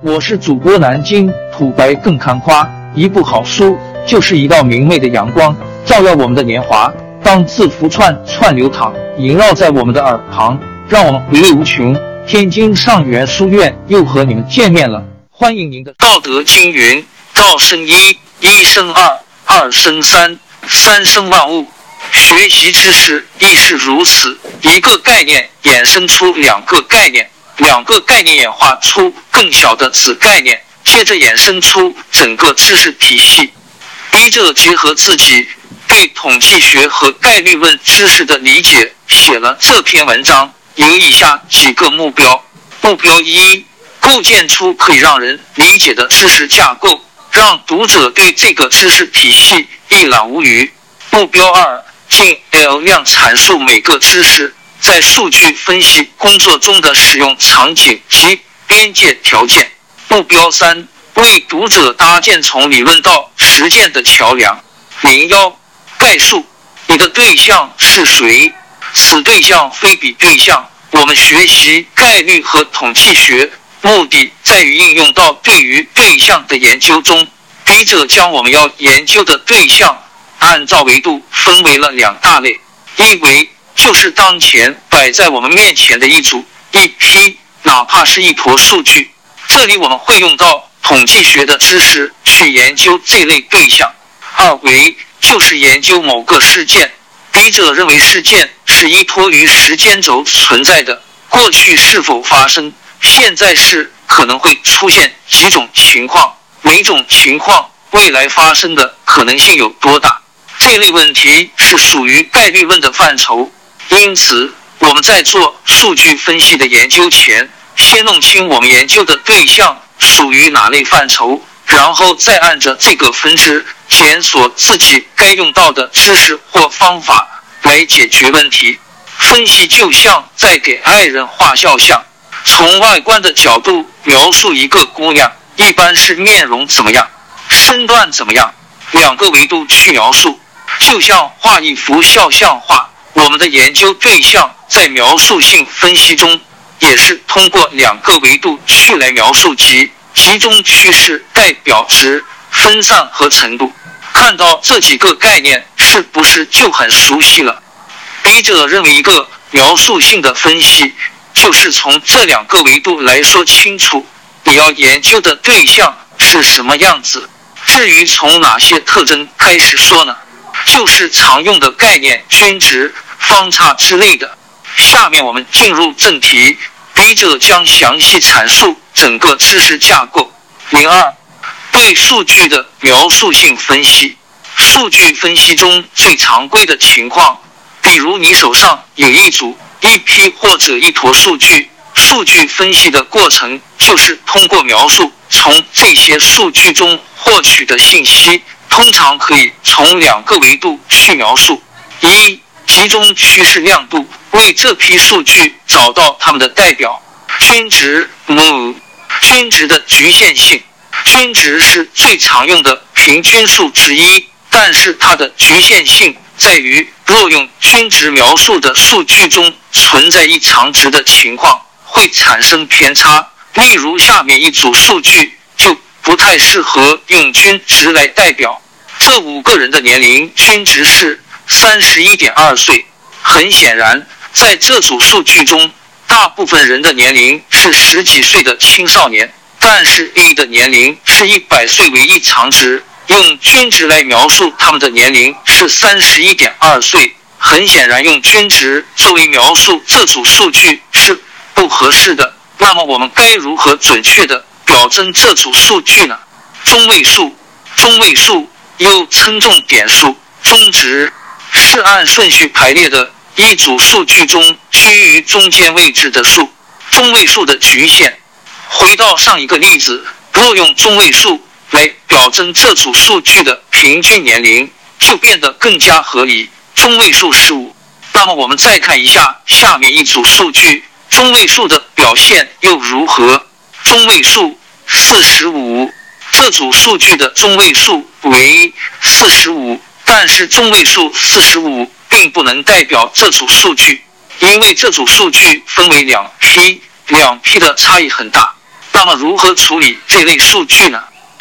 我是主播南京土白更看花，一部好书就是一道明媚的阳光，照耀我们的年华。当字符串串流淌，萦绕在我们的耳旁，让我们回味无穷。天津上元书院又和你们见面了，欢迎您的。道德经云：道生一，一生二，二生三，三生万物。学习知识亦是如此，一个概念衍生出两个概念。两个概念演化出更小的子概念，接着衍生出整个知识体系。笔者结合自己对统计学和概率论知识的理解，写了这篇文章，有以下几个目标：目标一，构建出可以让人理解的知识架构，让读者对这个知识体系一览无余；目标二，尽 L 量阐述每个知识。在数据分析工作中的使用场景及边界条件。目标三：为读者搭建从理论到实践的桥梁。零幺概述：你的对象是谁？此对象非彼对象。我们学习概率和统计学，目的在于应用到对于对象的研究中。笔者将我们要研究的对象，按照维度分为了两大类：一为就是当前摆在我们面前的一组一批，哪怕是一坨数据。这里我们会用到统计学的知识去研究这类对象。二维就是研究某个事件，笔者认为事件是依托于时间轴存在的，过去是否发生，现在是可能会出现几种情况，每种情况未来发生的可能性有多大？这类问题是属于概率论的范畴。因此，我们在做数据分析的研究前，先弄清我们研究的对象属于哪类范畴，然后再按着这个分支检索自己该用到的知识或方法来解决问题。分析就像在给爱人画肖像，从外观的角度描述一个姑娘，一般是面容怎么样，身段怎么样，两个维度去描述，就像画一幅肖像画。我们的研究对象在描述性分析中，也是通过两个维度去来描述其集中趋势、代表值、分散和程度。看到这几个概念，是不是就很熟悉了？笔者认为，一个描述性的分析，就是从这两个维度来说清楚你要研究的对象是什么样子。至于从哪些特征开始说呢？就是常用的概念均值。方差之类的。下面我们进入正题，笔者将详细阐述整个知识架构。零二，对数据的描述性分析。数据分析中最常规的情况，比如你手上有一组、一批或者一坨数据，数据分析的过程就是通过描述从这些数据中获取的信息，通常可以从两个维度去描述：一。集中趋势亮度，为这批数据找到它们的代表均值。m 均值的局限性，均值是最常用的平均数之一，但是它的局限性在于，若用均值描述的数据中存在异常值的情况，会产生偏差。例如，下面一组数据就不太适合用均值来代表。这五个人的年龄均值是。三十一点二岁，很显然，在这组数据中，大部分人的年龄是十几岁的青少年。但是 A 的年龄是一百岁为一常值，用均值来描述他们的年龄是三十一点二岁。很显然，用均值作为描述这组数据是不合适的。那么，我们该如何准确的表征这组数据呢？中位数，中位数又称重点数、中值。是按顺序排列的一组数据中居于中间位置的数。中位数的局限。回到上一个例子，若用中位数来表征这组数据的平均年龄，就变得更加合理。中位数十五。那么我们再看一下下面一组数据，中位数的表现又如何？中位数四十五，这组数据的中位数为四十五。但是中位数四十五并不能代表这组数据，因为这组数据分为两批，两批的差异很大。那么如何处理这类数据呢？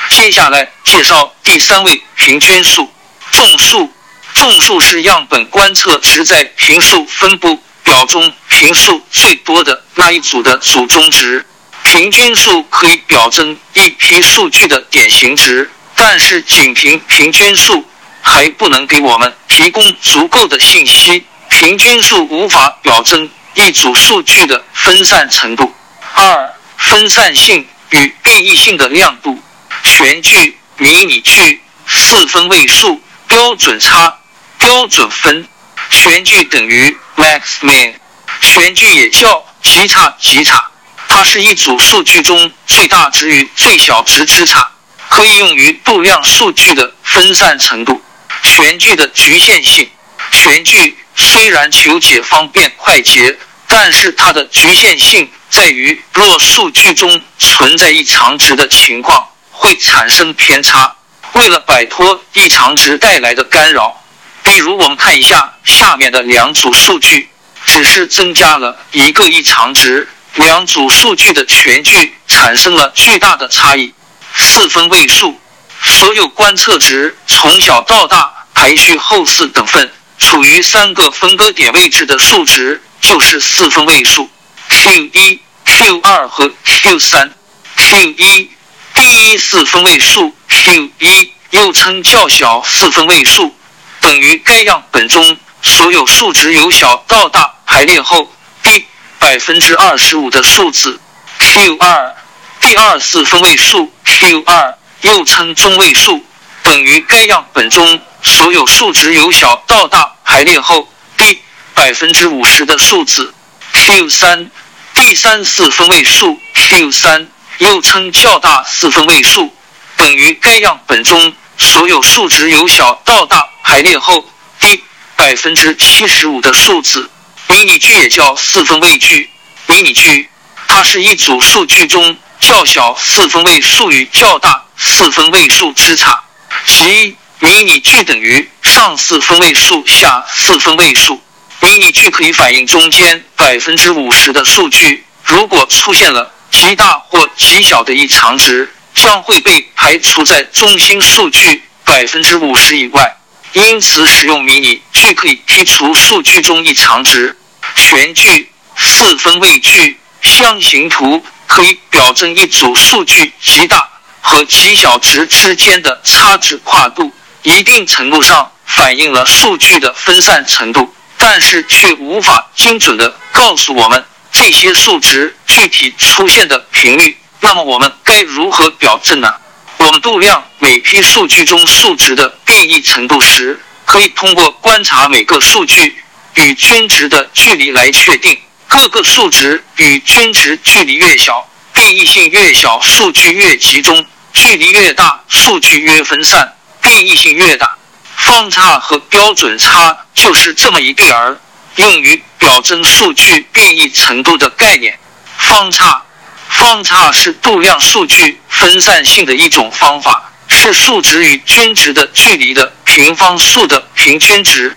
接下来介绍第三位平均数。众数，众数是样本观测值在平数分布表中平数最多的那一组的组中值。平均数可以表征一批数据的典型值，但是仅凭平均数还不能给我们提供足够的信息。平均数无法表征一组数据的分散程度。二、分散性与变异性的亮度。全距、迷你距、四分位数。标准差、标准分，全距等于 max/min。全距也叫极差极差，它是一组数据中最大值与最小值之差，可以用于度量数据的分散程度。全距的局限性，全距虽然求解方便快捷，但是它的局限性在于，若数据中存在异常值的情况，会产生偏差。为了摆脱异常值带来的干扰，比如我们看一下下面的两组数据，只是增加了一个异常值，两组数据的全距产生了巨大的差异。四分位数，所有观测值从小到大排序后四等份，处于三个分割点位置的数值就是四分位数。Q 一、Q 二和 Q 三。Q 一。第一四分位数 Q 一，又称较小四分位数，等于该样本中所有数值由小到大排列后第百分之二十五的数字。Q 二，第二四分位数 Q 二，又称中位数，等于该样本中所有数值由小到大排列后第百分之五十的数字。Q 三，第三四分位数 Q 三。又称较大四分位数，等于该样本中所有数值由小到大排列后第百分之七十五的数字。迷你句也叫四分位句。迷你句，它是一组数据中较小四分位数与较大四分位数之差，即迷你句等于上四分位数下四分位数。迷你句可以反映中间百分之五十的数据，如果出现了。极大或极小的异常值将会被排除在中心数据百分之五十以外，因此使用迷你句可以剔除数据中异常值。全距、四分位距、箱形图可以表征一组数据极大和极小值之间的差值跨度，一定程度上反映了数据的分散程度，但是却无法精准的告诉我们。这些数值具体出现的频率，那么我们该如何表证呢？我们度量每批数据中数值的变异程度时，可以通过观察每个数据与均值的距离来确定。各个数值与均值距离越小，变异性越小，数据越集中；距离越大，数据越分散，变异性越大。方差和标准差就是这么一对儿。用于表征数据变异程度的概念，方差，方差是度量数据分散性的一种方法，是数值与均值的距离的平方数的平均值。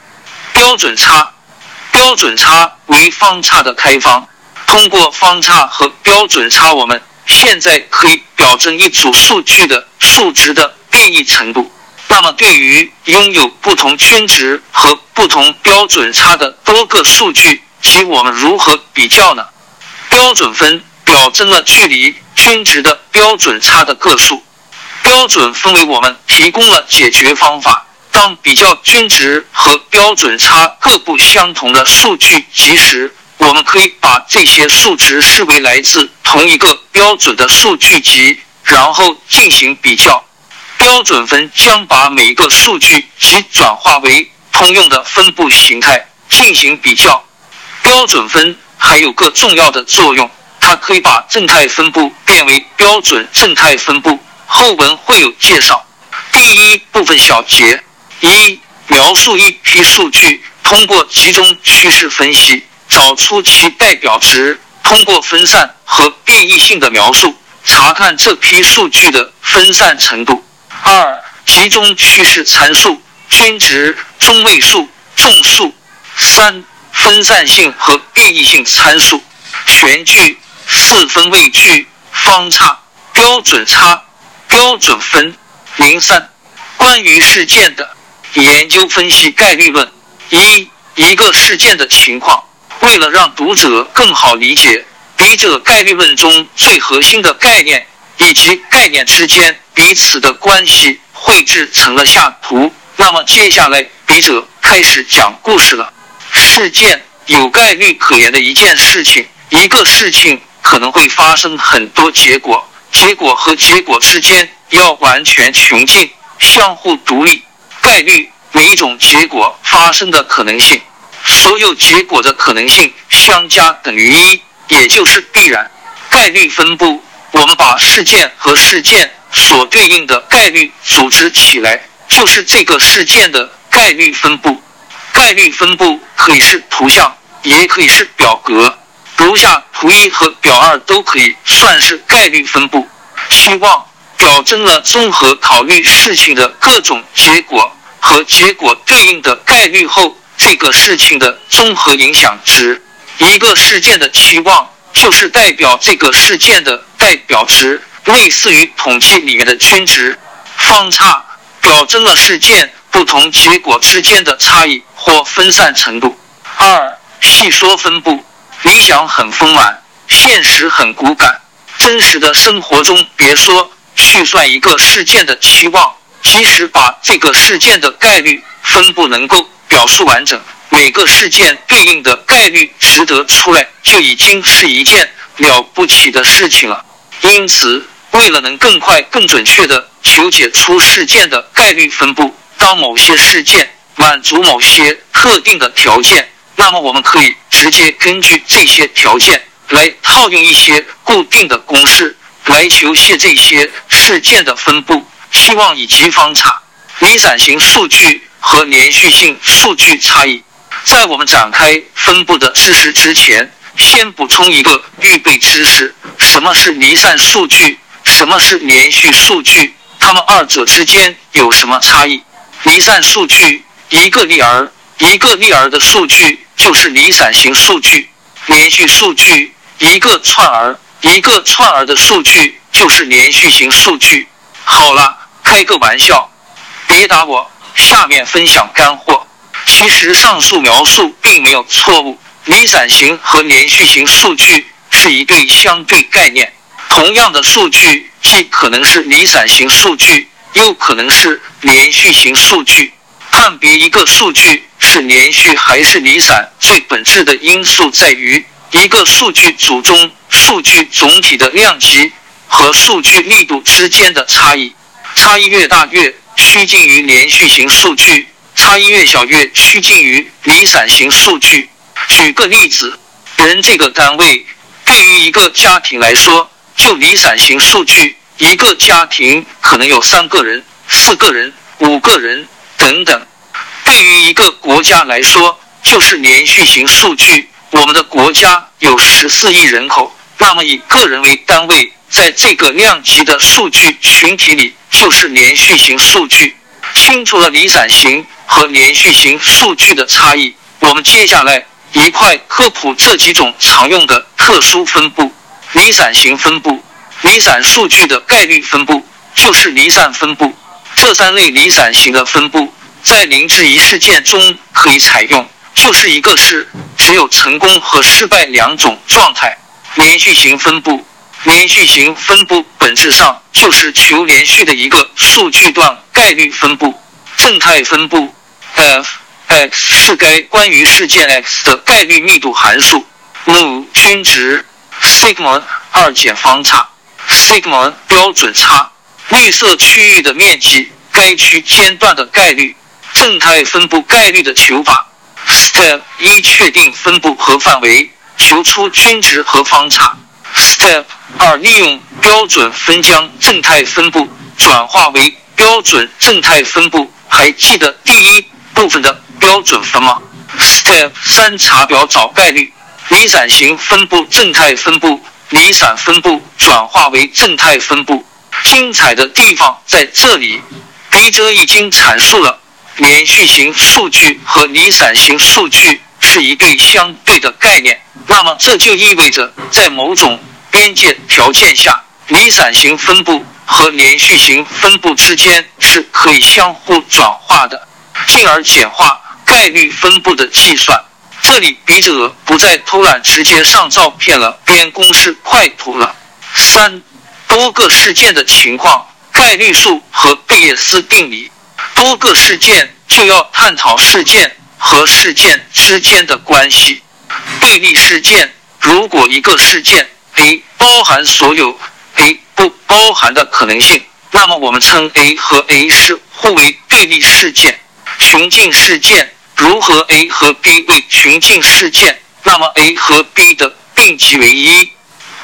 标准差，标准差为方差的开方。通过方差和标准差，我们现在可以表征一组数据的数值的变异程度。那么，对于拥有不同均值和不同标准差的多个数据，及我们如何比较呢？标准分表征了距离均值的标准差的个数。标准分为我们提供了解决方法。当比较均值和标准差各不相同的数据集时，我们可以把这些数值视为来自同一个标准的数据集，然后进行比较。标准分将把每一个数据集转化为通用的分布形态进行比较。标准分还有个重要的作用，它可以把正态分布变为标准正态分布。后文会有介绍。第一部分小节一，描述一批数据，通过集中趋势分析，找出其代表值，通过分散和变异性的描述，查看这批数据的分散程度。二、集中趋势参数、均值、中位数、众数。三、分散性和变异性参数。全句、四分位句、方差、标准差、标准分。零三，关于事件的研究分析概率论。一，一个事件的情况，为了让读者更好理解笔者概率论中最核心的概念以及概念之间彼此的关系，绘制成了下图。那么接下来，笔者开始讲故事了。事件有概率可言的一件事情，一个事情可能会发生很多结果，结果和结果之间要完全穷尽，相互独立。概率。每一种结果发生的可能性，所有结果的可能性相加等于一，也就是必然。概率分布，我们把事件和事件所对应的概率组织起来，就是这个事件的概率分布。概率分布可以是图像，也可以是表格。如下图一和表二都可以算是概率分布。期望表征了综合考虑事情的各种结果。和结果对应的概率后，这个事情的综合影响值。一个事件的期望就是代表这个事件的代表值，类似于统计里面的均值。方差表征了事件不同结果之间的差异或分散程度。二、细说分布，理想很丰满，现实很骨感。真实的生活中，别说去算一个事件的期望。即使把这个事件的概率分布能够表述完整，每个事件对应的概率值得出来，就已经是一件了不起的事情了。因此，为了能更快、更准确地求解出事件的概率分布，当某些事件满足某些特定的条件，那么我们可以直接根据这些条件来套用一些固定的公式来求解这些事件的分布。期望以及方差、离散型数据和连续性数据差异。在我们展开分布的知识之前，先补充一个预备知识：什么是离散数据？什么是连续数据？它们二者之间有什么差异？离散数据一个例儿，一个例儿的数据就是离散型数据；连续数据一个串儿，一个串儿的数据就是连续型数据。好了。开个玩笑，别打我。下面分享干货。其实上述描述并没有错误。离散型和连续型数据是一对相对概念。同样的数据既可能是离散型数据，又可能是连续型数据。判别一个数据是连续还是离散，最本质的因素在于一个数据组中数据总体的量级和数据密度之间的差异。差异越大，越趋近于连续型数据；差异越小，越趋近于离散型数据。举个例子，人这个单位对于一个家庭来说，就离散型数据，一个家庭可能有三个人、四个人、五个人等等；对于一个国家来说，就是连续型数据。我们的国家有十四亿人口，那么以个人为单位。在这个量级的数据群体里，就是连续型数据。清楚了离散型和连续型数据的差异，我们接下来一块科普这几种常用的特殊分布。离散型分布，离散数据的概率分布就是离散分布。这三类离散型的分布在零至一事件中可以采用，就是一个是只有成功和失败两种状态。连续型分布。连续型分布本质上就是求连续的一个数据段概率分布。正态分布 f(x) 是该关于事件 x 的概率密度函数。μ 均值 sigma 二减方差 sigma 标准差。绿色区域的面积，该区间段的概率。正态分布概率的求法。Step 一确定分布和范围，求出均值和方差。Step 二利用标准分将正态分布转化为标准正态分布。还记得第一部分的标准分吗？Step 三查表找概率。离散型分布正态分布，离散分布转化为正态分布。精彩的地方在这里，笔者已经阐述了连续型数据和离散型数据是一对相对的概念。那么这就意味着，在某种边界条件下，离散型分布和连续型分布之间是可以相互转化的，进而简化概率分布的计算。这里笔者不再偷懒，直接上照片了，编公式快图了。三多个事件的情况，概率数和贝叶斯定理。多个事件就要探讨事件和事件之间的关系。对立事件，如果一个事件 A 包含所有 A 不包含的可能性，那么我们称 A 和 A 是互为对立事件。雄竞事件，如何 A 和 B 为群竞事件，那么 A 和 B 的并集为一。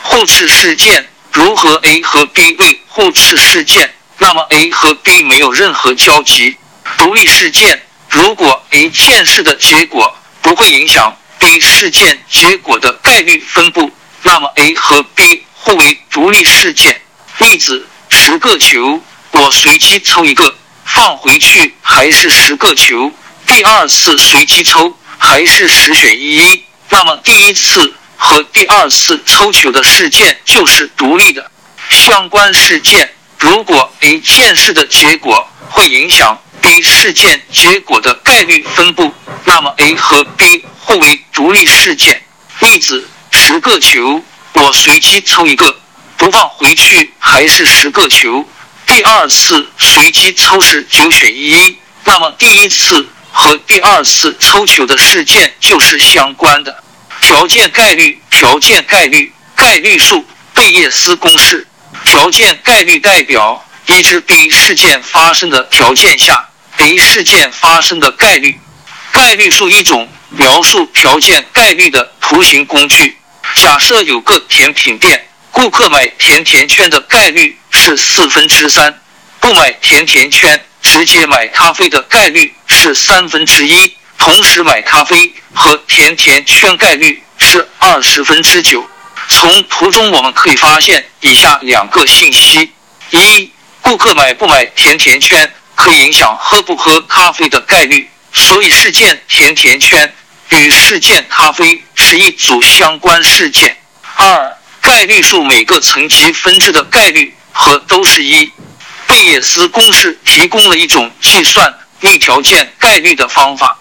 互斥事件，如何 A 和 B 为互斥事件，那么 A 和 B 没有任何交集。独立事件，如果 A 件事的结果不会影响 B 事件结果的概率分布，那么 A 和 B 互为独立事件。例子：十个球，我随机抽一个，放回去还是十个球。第二次随机抽还是十选一，那么第一次。和第二次抽球的事件就是独立的相关事件。如果 A 件事的结果会影响 B 事件结果的概率分布，那么 A 和 B 互为独立事件。例子：十个球，我随机抽一个，不放回去还是十个球。第二次随机抽是九选一，那么第一次和第二次抽球的事件就是相关的。条件概率，条件概率，概率数，贝叶斯公式。条件概率代表已知 B 事件发生的条件下，A 事件发生的概率。概率是一种描述条件概率的图形工具。假设有个甜品店，顾客买甜甜圈的概率是四分之三，不买甜甜圈直接买咖啡的概率是三分之一。同时买咖啡和甜甜圈概率是二十分之九。从图中我们可以发现以下两个信息：一、顾客买不买甜甜圈可以影响喝不喝咖啡的概率，所以事件甜甜圈与事件咖啡是一组相关事件。二、概率数每个层级分支的概率和都是一。贝叶斯公式提供了一种计算逆条件概率的方法。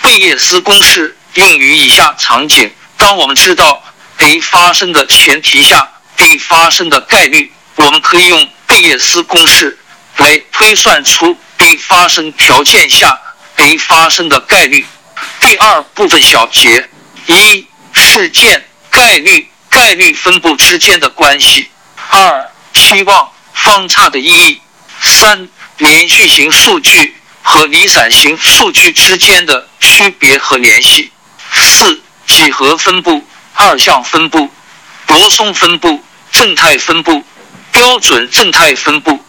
贝叶斯公式用于以下场景：当我们知道 A 发生的前提下，B 发生的概率，我们可以用贝叶斯公式来推算出 B 发生条件下 A 发生的概率。第二部分小节：一、事件概率概率分布之间的关系；二、期望方差的意义；三、连续型数据。和离散型数据之间的区别和联系。四、几何分布、二项分布、泊松分布、正态分布、标准正态分布。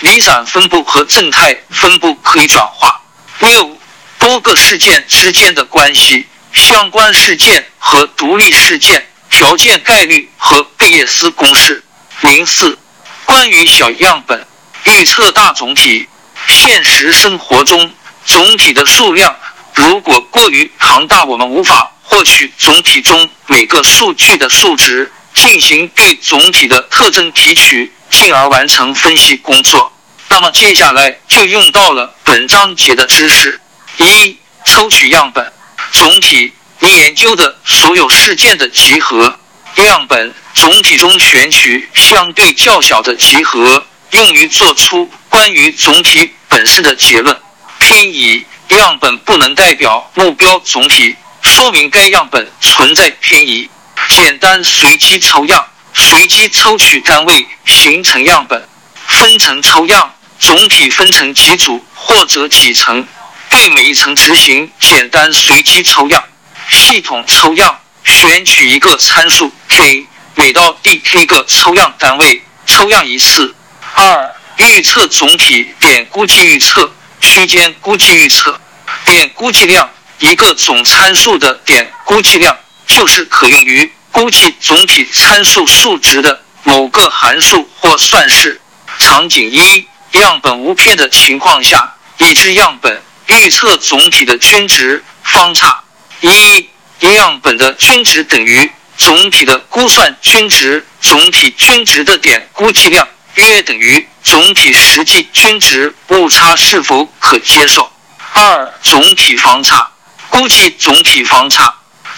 离散分布和正态分布可以转化。六、多个事件之间的关系、相关事件和独立事件、条件概率和贝叶斯公式。零四、关于小样本预测大总体。现实生活中，总体的数量如果过于庞大，我们无法获取总体中每个数据的数值，进行对总体的特征提取，进而完成分析工作。那么接下来就用到了本章节的知识：一、抽取样本。总体，你研究的所有事件的集合。样本，总体中选取相对较小的集合，用于做出关于总体。本身的结论偏移样本不能代表目标总体，说明该样本存在偏移。简单随机抽样，随机抽取单位形成样本。分层抽样，总体分成几组或者几层，对每一层执行简单随机抽样。系统抽样，选取一个参数 k，每到第 k 个抽样单位抽样一次。二预测总体点估计预测区间估计预测点估计量一个总参数的点估计量就是可用于估计总体参数数值的某个函数或算式。场景一：样本无偏的情况下，已知样本预测总体的均值方差一，样本的均值等于总体的估算均值，总体均值的点估计量约等于总体实际均值，误差是否可接受？二、总体方差，估计总体方差。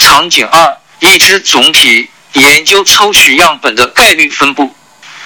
场景二：已知总体，研究抽取样本的概率分布。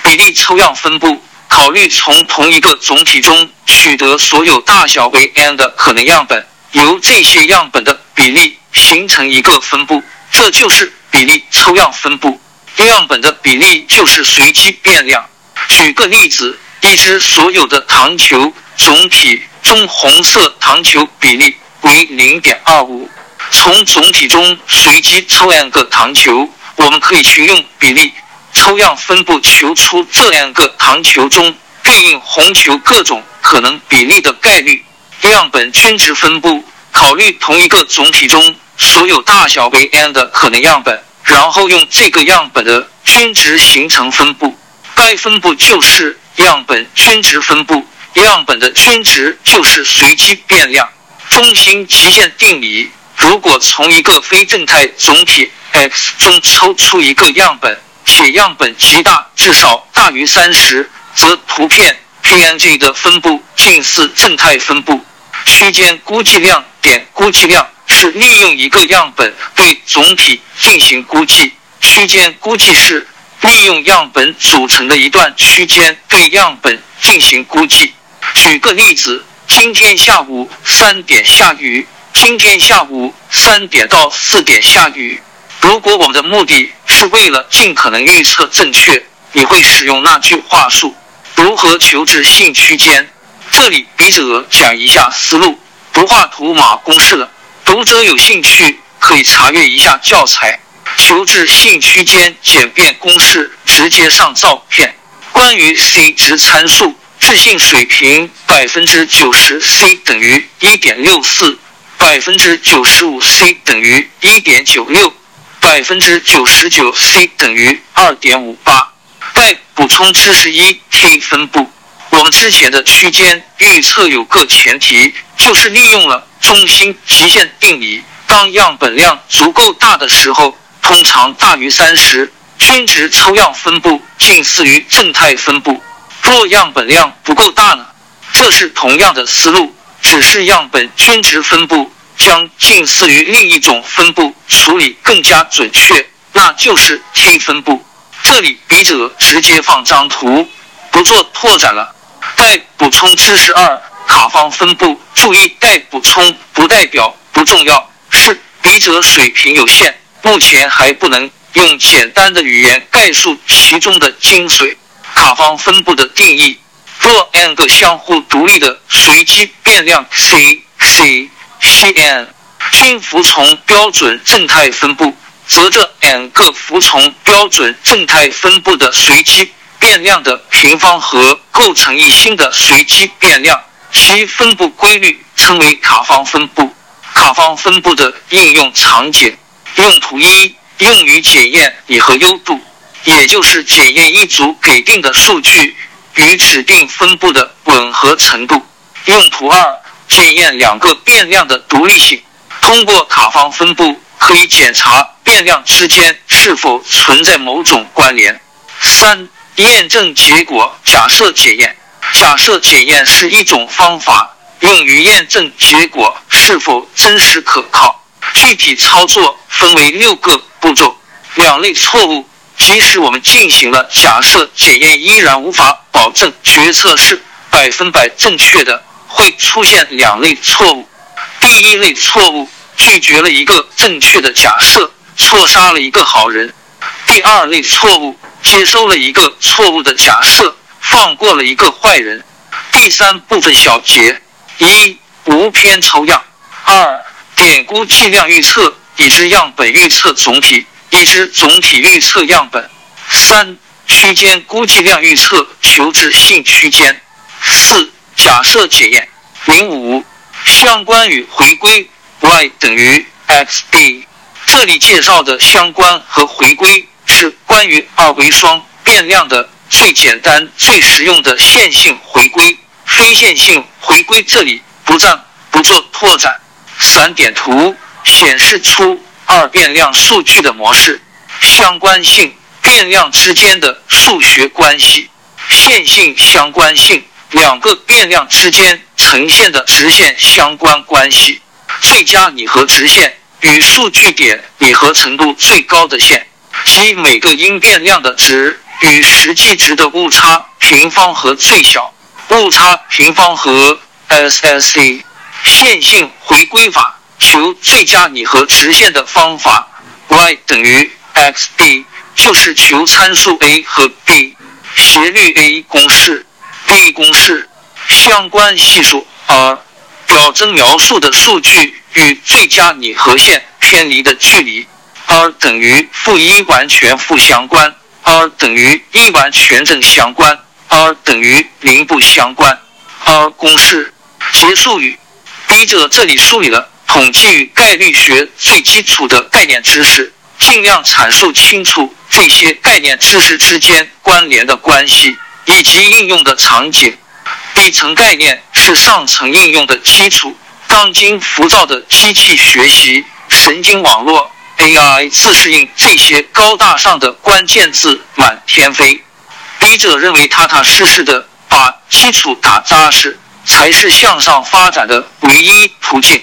比例抽样分布，考虑从同一个总体中取得所有大小为 n 的可能样本，由这些样本的比例形成一个分布，这就是比例抽样分布。样本的比例就是随机变量。举个例子，已知所有的糖球总体中红色糖球比例为零点二五。从总体中随机抽样个糖球，我们可以去用比例抽样分布求出这两个糖球中对应红球各种可能比例的概率。样本均值分布，考虑同一个总体中所有大小为 n 的可能样本，然后用这个样本的均值形成分布。该分布就是样本均值分布。样本的均值就是随机变量。中心极限定理。如果从一个非正态总体 X 中抽出一个样本，且样本极大，至少大于三十，则图片 PNG 的分布近似正态分布。区间估计量点估计量是利用一个样本对总体进行估计，区间估计是利用样本组成的一段区间对样本进行估计。举个例子，今天下午三点下雨。今天下午三点到四点下雨。如果我们的目的是为了尽可能预测正确，你会使用那句话术？如何求治性区间？这里笔者讲一下思路，不画图码公式了。读者有兴趣可以查阅一下教材。求治性区间简便公式，直接上照片。关于 c 值参数，置信水平百分之九十，c 等于一点六四。百分之九十五 c 等于一点九六，百分之九十九 c 等于二点五八。再补充知识一：t 分布。我们之前的区间预测有个前提，就是利用了中心极限定理。当样本量足够大的时候，通常大于三十，均值抽样分布近似于正态分布。若样本量不够大呢？这是同样的思路。只是样本均值分布将近似于另一种分布处理更加准确，那就是 t 分布。这里笔者直接放张图，不做拓展了。待补充知识二：卡方分布。注意，待补充不代表不重要，是笔者水平有限，目前还不能用简单的语言概述其中的精髓。卡方分布的定义。若 n 个相互独立的随机变量 c c c n 均服从标准正态分布，则这 n 个服从标准正态分布的随机变量的平方和构成一新的随机变量，其分布规律称为卡方分布。卡方分布的应用场景：用途一，用于检验拟合优度，也就是检验一组给定的数据。与指定分布的吻合程度。用途二：检验两个变量的独立性。通过卡方分布，可以检查变量之间是否存在某种关联。三、验证结果假设检验。假设检验是一种方法，用于验证结果是否真实可靠。具体操作分为六个步骤。两类错误。即使我们进行了假设检验，依然无法保证决策是百分百正确的，会出现两类错误。第一类错误，拒绝了一个正确的假设，错杀了一个好人；第二类错误，接收了一个错误的假设，放过了一个坏人。第三部分小结：一、无偏抽样；二、点估计量预测，已知样本预测总体。已知总体预测样本，三区间估计量预测求置性区间，四假设检验，零五相关与回归 y 等于 x b。这里介绍的相关和回归是关于二维双变量的最简单、最实用的线性回归。非线性回归这里不占不做拓展。散点图显示出。二变量数据的模式，相关性变量之间的数学关系。线性相关性，两个变量之间呈现的直线相关关系。最佳拟合直线与数据点拟合程度最高的线，即每个因变量的值与实际值的误差平方和最小误差平方和 SSE。线性回归法求最佳拟合直线的方法，y 等于 xb 就是求参数 a 和 b 斜率 a 公式，b 公式相关系数 r。表征描述的数据与最佳拟合线偏离的距离，r 等于负一完全负相关，r 等于一完全正相关，r 等于零不相关。r 公式结束语，笔者这里梳理了统计与概率学最基础的概念知识，尽量阐述清楚这些概念知识之间关联的关系以及应用的场景。底层概念是上层应用的基础。钢筋浮躁的机器学习、神经网络、AI 自适应这些高大上的关键字满天飞。笔者认为，踏踏实实的把基础打扎实，才是向上发展的唯一途径。